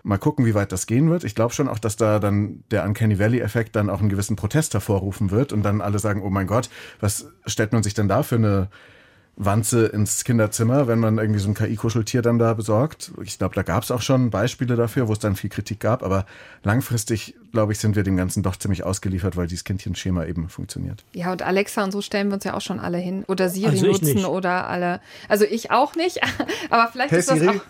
mal gucken, wie weit das gehen wird. Ich glaube schon auch, dass da dann der Uncanny Valley-Effekt dann auch einen gewissen Protest hervorrufen wird und dann alle sagen, oh mein Gott, was stellt man sich denn da für eine Wanze ins Kinderzimmer, wenn man irgendwie so ein KI-Kuscheltier dann da besorgt. Ich glaube, da gab es auch schon Beispiele dafür, wo es dann viel Kritik gab, aber langfristig, glaube ich, sind wir dem Ganzen doch ziemlich ausgeliefert, weil dieses Kindchenschema eben funktioniert. Ja, und Alexa und so stellen wir uns ja auch schon alle hin. Oder Siri also nutzen nicht. oder alle. Also ich auch nicht, aber vielleicht hey, ist das Siri? auch.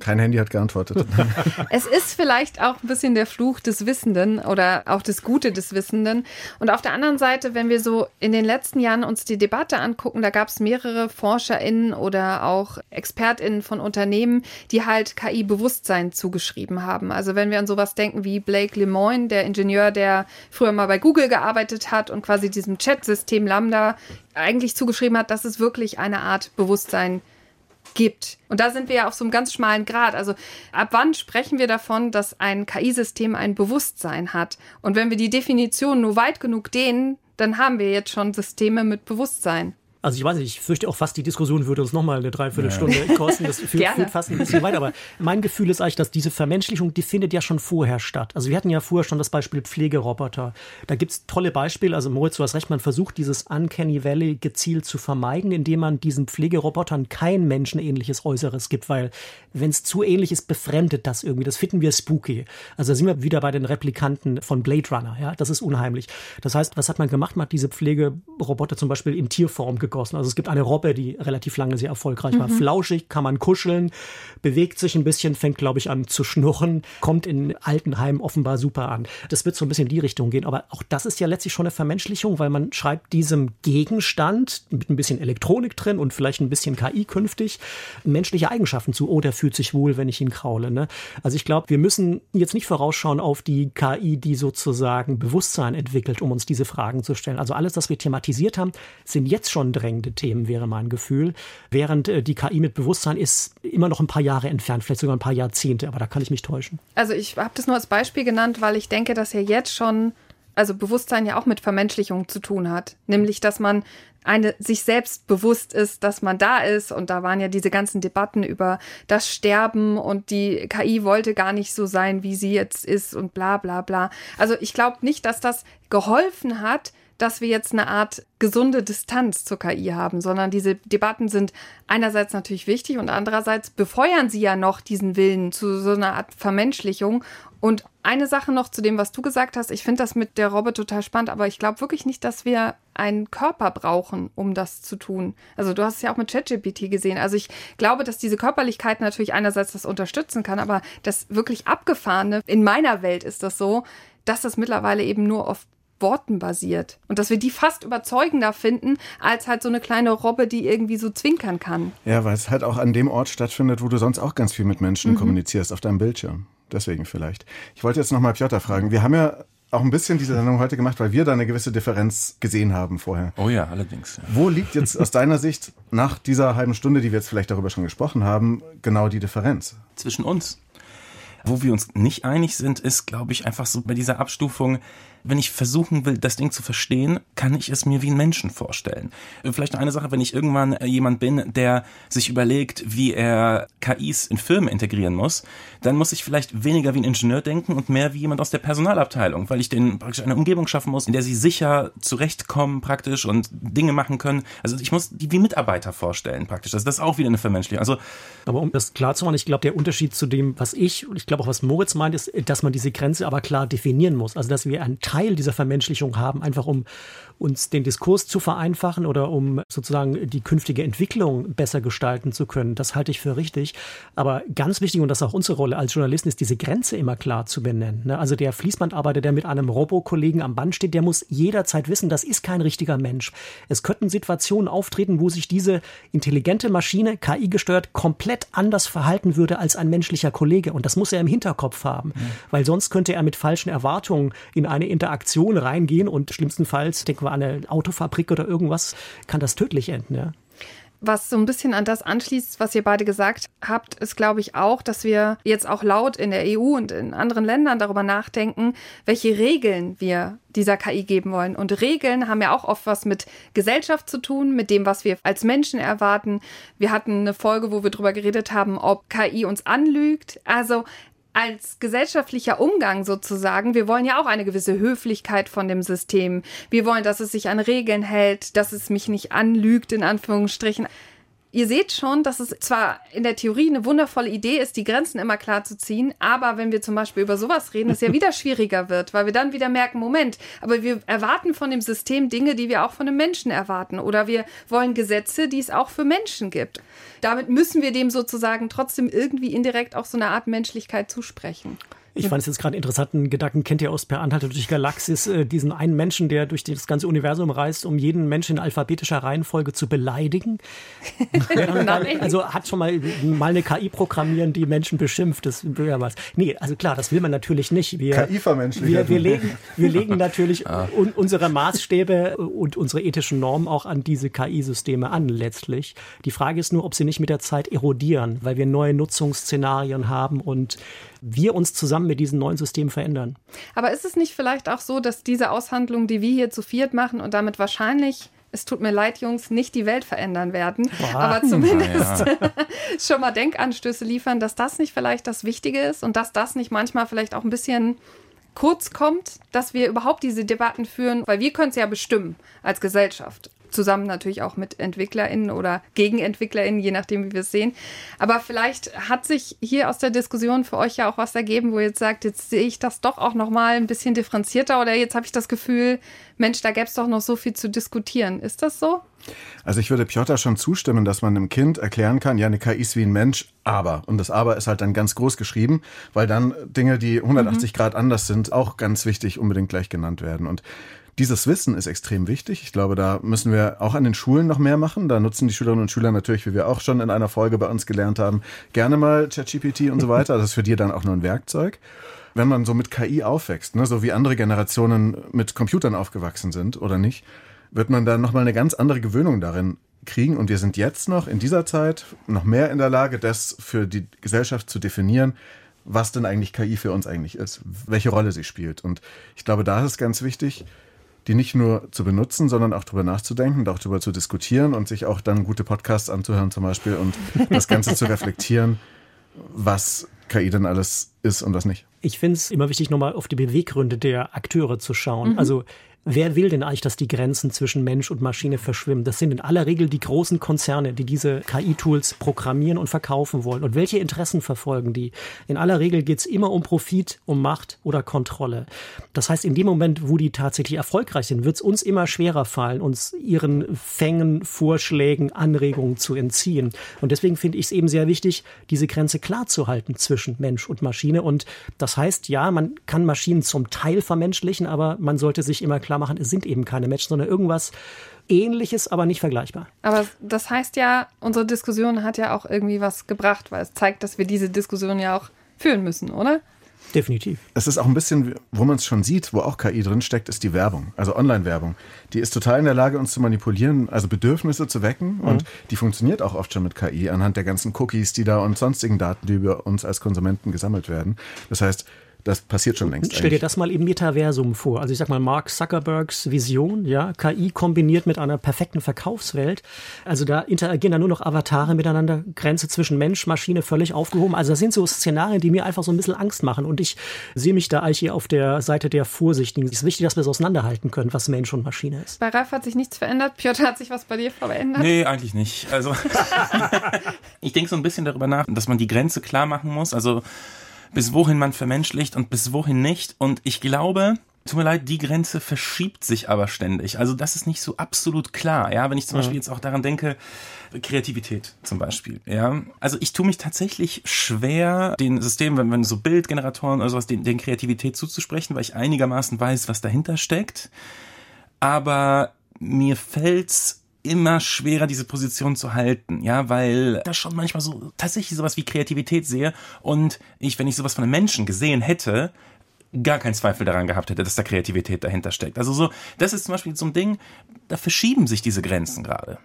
Kein Handy hat geantwortet. es ist vielleicht auch ein bisschen der Fluch des Wissenden oder auch das Gute des Wissenden. Und auf der anderen Seite, wenn wir so in den letzten Jahren uns die Debatte angucken, da gab es mehrere ForscherInnen oder auch ExpertInnen von Unternehmen, die halt KI-Bewusstsein zugeschrieben haben. Also wenn wir an sowas denken wie Blake Lemoyne, der Ingenieur, der früher mal bei Google gearbeitet hat und quasi diesem Chat-System Lambda eigentlich zugeschrieben hat, dass es wirklich eine Art Bewusstsein gibt gibt. Und da sind wir ja auf so einem ganz schmalen Grad. Also ab wann sprechen wir davon, dass ein KI-System ein Bewusstsein hat? Und wenn wir die Definition nur weit genug dehnen, dann haben wir jetzt schon Systeme mit Bewusstsein. Also ich weiß nicht, ich fürchte auch fast, die Diskussion würde uns nochmal eine Dreiviertelstunde ja. kosten. Das führt, führt, fast ein bisschen weiter. Aber mein Gefühl ist eigentlich, dass diese Vermenschlichung, die findet ja schon vorher statt. Also wir hatten ja vorher schon das Beispiel Pflegeroboter. Da gibt es tolle Beispiele. Also Moritz, du hast recht, man versucht dieses Uncanny Valley gezielt zu vermeiden, indem man diesen Pflegerobotern kein menschenähnliches Äußeres gibt, weil wenn es zu ähnlich ist, befremdet das irgendwie. Das finden wir spooky. Also da sind wir wieder bei den Replikanten von Blade Runner. Ja, das ist unheimlich. Das heißt, was hat man gemacht? Man hat diese Pflegeroboter zum Beispiel in Tierform gegossen. Also es gibt eine Robbe, die relativ lange sehr erfolgreich mhm. war. Flauschig, kann man kuscheln, bewegt sich ein bisschen, fängt, glaube ich, an zu schnurren, kommt in Altenheim offenbar super an. Das wird so ein bisschen in die Richtung gehen. Aber auch das ist ja letztlich schon eine Vermenschlichung, weil man schreibt diesem Gegenstand mit ein bisschen Elektronik drin und vielleicht ein bisschen KI künftig menschliche Eigenschaften zu. Oh, der fühlt sich wohl, wenn ich ihn kraule. Ne? Also ich glaube, wir müssen jetzt nicht vorausschauen auf die KI, die sozusagen Bewusstsein entwickelt, um uns diese Fragen zu stellen. Also alles, was wir thematisiert haben, sind jetzt schon drängende Themen, wäre mein Gefühl. Während äh, die KI mit Bewusstsein ist immer noch ein paar Jahre entfernt, vielleicht sogar ein paar Jahrzehnte, aber da kann ich mich täuschen. Also ich habe das nur als Beispiel genannt, weil ich denke, dass ja jetzt schon also Bewusstsein ja auch mit Vermenschlichung zu tun hat. Nämlich, dass man eine, sich selbst bewusst ist, dass man da ist. Und da waren ja diese ganzen Debatten über das Sterben und die KI wollte gar nicht so sein, wie sie jetzt ist und bla bla bla. Also ich glaube nicht, dass das geholfen hat, dass wir jetzt eine Art gesunde Distanz zur KI haben, sondern diese Debatten sind einerseits natürlich wichtig und andererseits befeuern sie ja noch diesen Willen zu so einer Art Vermenschlichung und eine Sache noch zu dem, was du gesagt hast. Ich finde das mit der Robbe total spannend, aber ich glaube wirklich nicht, dass wir einen Körper brauchen, um das zu tun. Also du hast es ja auch mit ChatGPT gesehen. Also ich glaube, dass diese Körperlichkeit natürlich einerseits das unterstützen kann, aber das wirklich abgefahrene, in meiner Welt ist das so, dass das mittlerweile eben nur auf Worten basiert. Und dass wir die fast überzeugender finden, als halt so eine kleine Robbe, die irgendwie so zwinkern kann. Ja, weil es halt auch an dem Ort stattfindet, wo du sonst auch ganz viel mit Menschen mhm. kommunizierst, auf deinem Bildschirm. Deswegen vielleicht. Ich wollte jetzt nochmal Piotr fragen. Wir haben ja auch ein bisschen diese Sendung heute gemacht, weil wir da eine gewisse Differenz gesehen haben vorher. Oh ja, allerdings. Ja. Wo liegt jetzt aus deiner Sicht nach dieser halben Stunde, die wir jetzt vielleicht darüber schon gesprochen haben, genau die Differenz? Zwischen uns. Wo wir uns nicht einig sind, ist, glaube ich, einfach so bei dieser Abstufung, wenn ich versuchen will, das Ding zu verstehen, kann ich es mir wie einen Menschen vorstellen. Vielleicht eine Sache, wenn ich irgendwann äh, jemand bin, der sich überlegt, wie er KIs in Firmen integrieren muss, dann muss ich vielleicht weniger wie ein Ingenieur denken und mehr wie jemand aus der Personalabteilung, weil ich denen praktisch eine Umgebung schaffen muss, in der sie sicher zurechtkommen praktisch und Dinge machen können. Also ich muss die wie Mitarbeiter vorstellen praktisch. Also das ist auch wieder eine Vermenschlichung. Also aber um das klar zu machen, ich glaube, der Unterschied zu dem, was ich und ich glaube auch, was Moritz meint, ist, dass man diese Grenze aber klar definieren muss. Also dass wir ein Teil dieser Vermenschlichung haben, einfach um uns den Diskurs zu vereinfachen oder um sozusagen die künftige Entwicklung besser gestalten zu können. Das halte ich für richtig. Aber ganz wichtig, und das ist auch unsere Rolle als Journalisten, ist diese Grenze immer klar zu benennen. Ne? Also der Fließbandarbeiter, der mit einem Robokollegen am Band steht, der muss jederzeit wissen, das ist kein richtiger Mensch. Es könnten Situationen auftreten, wo sich diese intelligente Maschine, KI gesteuert, komplett anders verhalten würde als ein menschlicher Kollege. Und das muss er im Hinterkopf haben, ja. weil sonst könnte er mit falschen Erwartungen in eine Interaktion reingehen und schlimmstenfalls denken wir an eine Autofabrik oder irgendwas, kann das tödlich enden. Ja. Was so ein bisschen an das anschließt, was ihr beide gesagt habt, ist, glaube ich, auch, dass wir jetzt auch laut in der EU und in anderen Ländern darüber nachdenken, welche Regeln wir dieser KI geben wollen. Und Regeln haben ja auch oft was mit Gesellschaft zu tun, mit dem, was wir als Menschen erwarten. Wir hatten eine Folge, wo wir darüber geredet haben, ob KI uns anlügt. Also als gesellschaftlicher Umgang sozusagen, wir wollen ja auch eine gewisse Höflichkeit von dem System. Wir wollen, dass es sich an Regeln hält, dass es mich nicht anlügt, in Anführungsstrichen. Ihr seht schon, dass es zwar in der Theorie eine wundervolle Idee ist, die Grenzen immer klar zu ziehen, aber wenn wir zum Beispiel über sowas reden, es ja wieder schwieriger wird, weil wir dann wieder merken, Moment, aber wir erwarten von dem System Dinge, die wir auch von einem Menschen erwarten oder wir wollen Gesetze, die es auch für Menschen gibt. Damit müssen wir dem sozusagen trotzdem irgendwie indirekt auch so eine Art Menschlichkeit zusprechen. Ich fand es jetzt gerade einen interessanten Gedanken. Kennt ihr aus Per Anhalter durch Galaxis äh, diesen einen Menschen, der durch das ganze Universum reist, um jeden Menschen in alphabetischer Reihenfolge zu beleidigen? Also hat schon mal, mal eine KI programmieren, die Menschen beschimpft. Das wäre was. Nee, also klar, das will man natürlich nicht. Wir, KI vermenschlichen. Wir, wir, legen, wir legen natürlich ah. un, unsere Maßstäbe und unsere ethischen Normen auch an diese KI-Systeme an, letztlich. Die Frage ist nur, ob sie nicht mit der Zeit erodieren, weil wir neue Nutzungsszenarien haben und wir uns zusammen mit diesen neuen Systemen verändern. Aber ist es nicht vielleicht auch so, dass diese Aushandlung, die wir hier zu viert machen und damit wahrscheinlich es tut mir leid, Jungs, nicht die Welt verändern werden, Boah, aber zumindest ja. schon mal Denkanstöße liefern, dass das nicht vielleicht das Wichtige ist und dass das nicht manchmal vielleicht auch ein bisschen kurz kommt, dass wir überhaupt diese Debatten führen, weil wir können es ja bestimmen als Gesellschaft zusammen natürlich auch mit EntwicklerInnen oder GegenentwicklerInnen, je nachdem, wie wir es sehen. Aber vielleicht hat sich hier aus der Diskussion für euch ja auch was ergeben, wo ihr jetzt sagt, jetzt sehe ich das doch auch nochmal ein bisschen differenzierter oder jetzt habe ich das Gefühl, Mensch, da gäbe es doch noch so viel zu diskutieren. Ist das so? Also ich würde Piotr schon zustimmen, dass man einem Kind erklären kann, ja, eine KI ist wie ein Mensch, aber. Und das aber ist halt dann ganz groß geschrieben, weil dann Dinge, die 180 mhm. Grad anders sind, auch ganz wichtig unbedingt gleich genannt werden. Und dieses Wissen ist extrem wichtig. Ich glaube, da müssen wir auch an den Schulen noch mehr machen. Da nutzen die Schülerinnen und Schüler natürlich, wie wir auch schon in einer Folge bei uns gelernt haben, gerne mal ChatGPT und so weiter. Das ist für die dann auch nur ein Werkzeug. Wenn man so mit KI aufwächst, ne, so wie andere Generationen mit Computern aufgewachsen sind oder nicht, wird man dann nochmal eine ganz andere Gewöhnung darin kriegen. Und wir sind jetzt noch in dieser Zeit noch mehr in der Lage, das für die Gesellschaft zu definieren, was denn eigentlich KI für uns eigentlich ist, welche Rolle sie spielt. Und ich glaube, da ist es ganz wichtig, die nicht nur zu benutzen, sondern auch darüber nachzudenken und auch darüber zu diskutieren und sich auch dann gute Podcasts anzuhören zum Beispiel und das Ganze zu reflektieren, was KI denn alles ist und was nicht. Ich finde es immer wichtig, nochmal auf die Beweggründe der Akteure zu schauen. Mhm. Also Wer will denn eigentlich, dass die Grenzen zwischen Mensch und Maschine verschwimmen? Das sind in aller Regel die großen Konzerne, die diese KI-Tools programmieren und verkaufen wollen. Und welche Interessen verfolgen die? In aller Regel geht es immer um Profit, um Macht oder Kontrolle. Das heißt, in dem Moment, wo die tatsächlich erfolgreich sind, wird es uns immer schwerer fallen, uns ihren Fängen, Vorschlägen, Anregungen zu entziehen. Und deswegen finde ich es eben sehr wichtig, diese Grenze klar zu halten zwischen Mensch und Maschine. Und das heißt, ja, man kann Maschinen zum Teil vermenschlichen, aber man sollte sich immer klar machen, es sind eben keine Menschen, sondern irgendwas Ähnliches, aber nicht vergleichbar. Aber das heißt ja, unsere Diskussion hat ja auch irgendwie was gebracht, weil es zeigt, dass wir diese Diskussion ja auch führen müssen, oder? Definitiv. Es ist auch ein bisschen, wo man es schon sieht, wo auch KI drin steckt, ist die Werbung, also Online-Werbung. Die ist total in der Lage, uns zu manipulieren, also Bedürfnisse zu wecken. Mhm. Und die funktioniert auch oft schon mit KI anhand der ganzen Cookies, die da und sonstigen Daten, die über uns als Konsumenten gesammelt werden. Das heißt, das passiert schon längst. Stell dir das mal im Metaversum vor. Also ich sag mal Mark Zuckerbergs Vision, ja, KI kombiniert mit einer perfekten Verkaufswelt. Also da interagieren dann nur noch Avatare miteinander, Grenze zwischen Mensch, Maschine völlig aufgehoben. Also das sind so Szenarien, die mir einfach so ein bisschen Angst machen. Und ich sehe mich da eigentlich hier auf der Seite der Vorsichtigen. Es ist wichtig, dass wir es auseinanderhalten können, was Mensch und Maschine ist. Bei Ralf hat sich nichts verändert. Piotr, hat sich was bei dir verändert? Nee, eigentlich nicht. Also ich denke so ein bisschen darüber nach, dass man die Grenze klar machen muss. Also bis wohin man vermenschlicht und bis wohin nicht. Und ich glaube, tut mir leid, die Grenze verschiebt sich aber ständig. Also das ist nicht so absolut klar. Ja, wenn ich zum ja. Beispiel jetzt auch daran denke, Kreativität zum Beispiel. Ja, also ich tue mich tatsächlich schwer, den System, wenn, wenn so Bildgeneratoren oder sowas, den, den Kreativität zuzusprechen, weil ich einigermaßen weiß, was dahinter steckt. Aber mir fällt's immer schwerer, diese Position zu halten, ja, weil da schon manchmal so tatsächlich sowas wie Kreativität sehe. Und ich, wenn ich sowas von einem Menschen gesehen hätte, gar keinen Zweifel daran gehabt hätte, dass da Kreativität dahinter steckt. Also so, das ist zum Beispiel so ein Ding, da verschieben sich diese Grenzen gerade.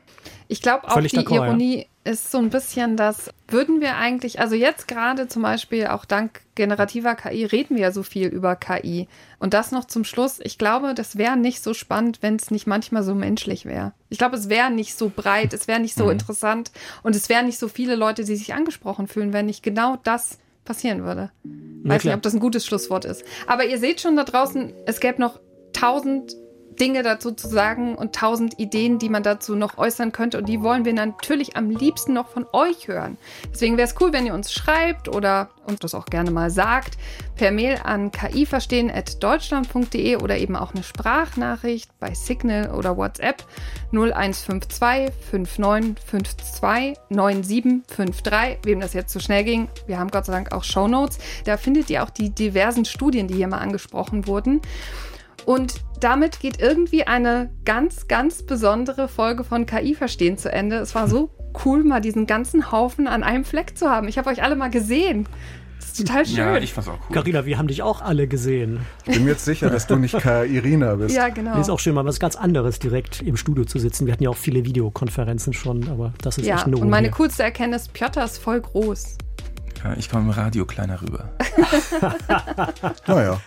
Ich glaube auch, die Ironie ja. ist so ein bisschen, dass würden wir eigentlich, also jetzt gerade zum Beispiel auch dank generativer KI reden wir ja so viel über KI. Und das noch zum Schluss. Ich glaube, das wäre nicht so spannend, wenn es nicht manchmal so menschlich wäre. Ich glaube, es wäre nicht so breit, es wäre nicht so mhm. interessant und es wären nicht so viele Leute, die sich angesprochen fühlen, wenn nicht genau das passieren würde. Weiß nicht, ob das ein gutes Schlusswort ist. Aber ihr seht schon da draußen, es gäbe noch tausend Dinge dazu zu sagen und tausend Ideen, die man dazu noch äußern könnte. Und die wollen wir natürlich am liebsten noch von euch hören. Deswegen wäre es cool, wenn ihr uns schreibt oder uns das auch gerne mal sagt. Per Mail an kiverstehen.deutschland.de oder eben auch eine Sprachnachricht bei Signal oder WhatsApp 0152 5952 9753. Wem das jetzt zu schnell ging, wir haben Gott sei Dank auch Shownotes. Da findet ihr auch die diversen Studien, die hier mal angesprochen wurden. Und damit geht irgendwie eine ganz, ganz besondere Folge von KI Verstehen zu Ende. Es war so cool, mal diesen ganzen Haufen an einem Fleck zu haben. Ich habe euch alle mal gesehen. Das ist total schön. Ja, ich fand's auch cool. Carina, wir haben dich auch alle gesehen. Ich bin mir jetzt sicher, dass du nicht Irina bist. Ja, genau. Ist auch schön, mal was ganz anderes direkt im Studio zu sitzen. Wir hatten ja auch viele Videokonferenzen schon, aber das ist ja, echt nur. Und meine hier. coolste Erkenntnis, Piotr ist voll groß. Ja, ich komme im Radio kleiner rüber. naja.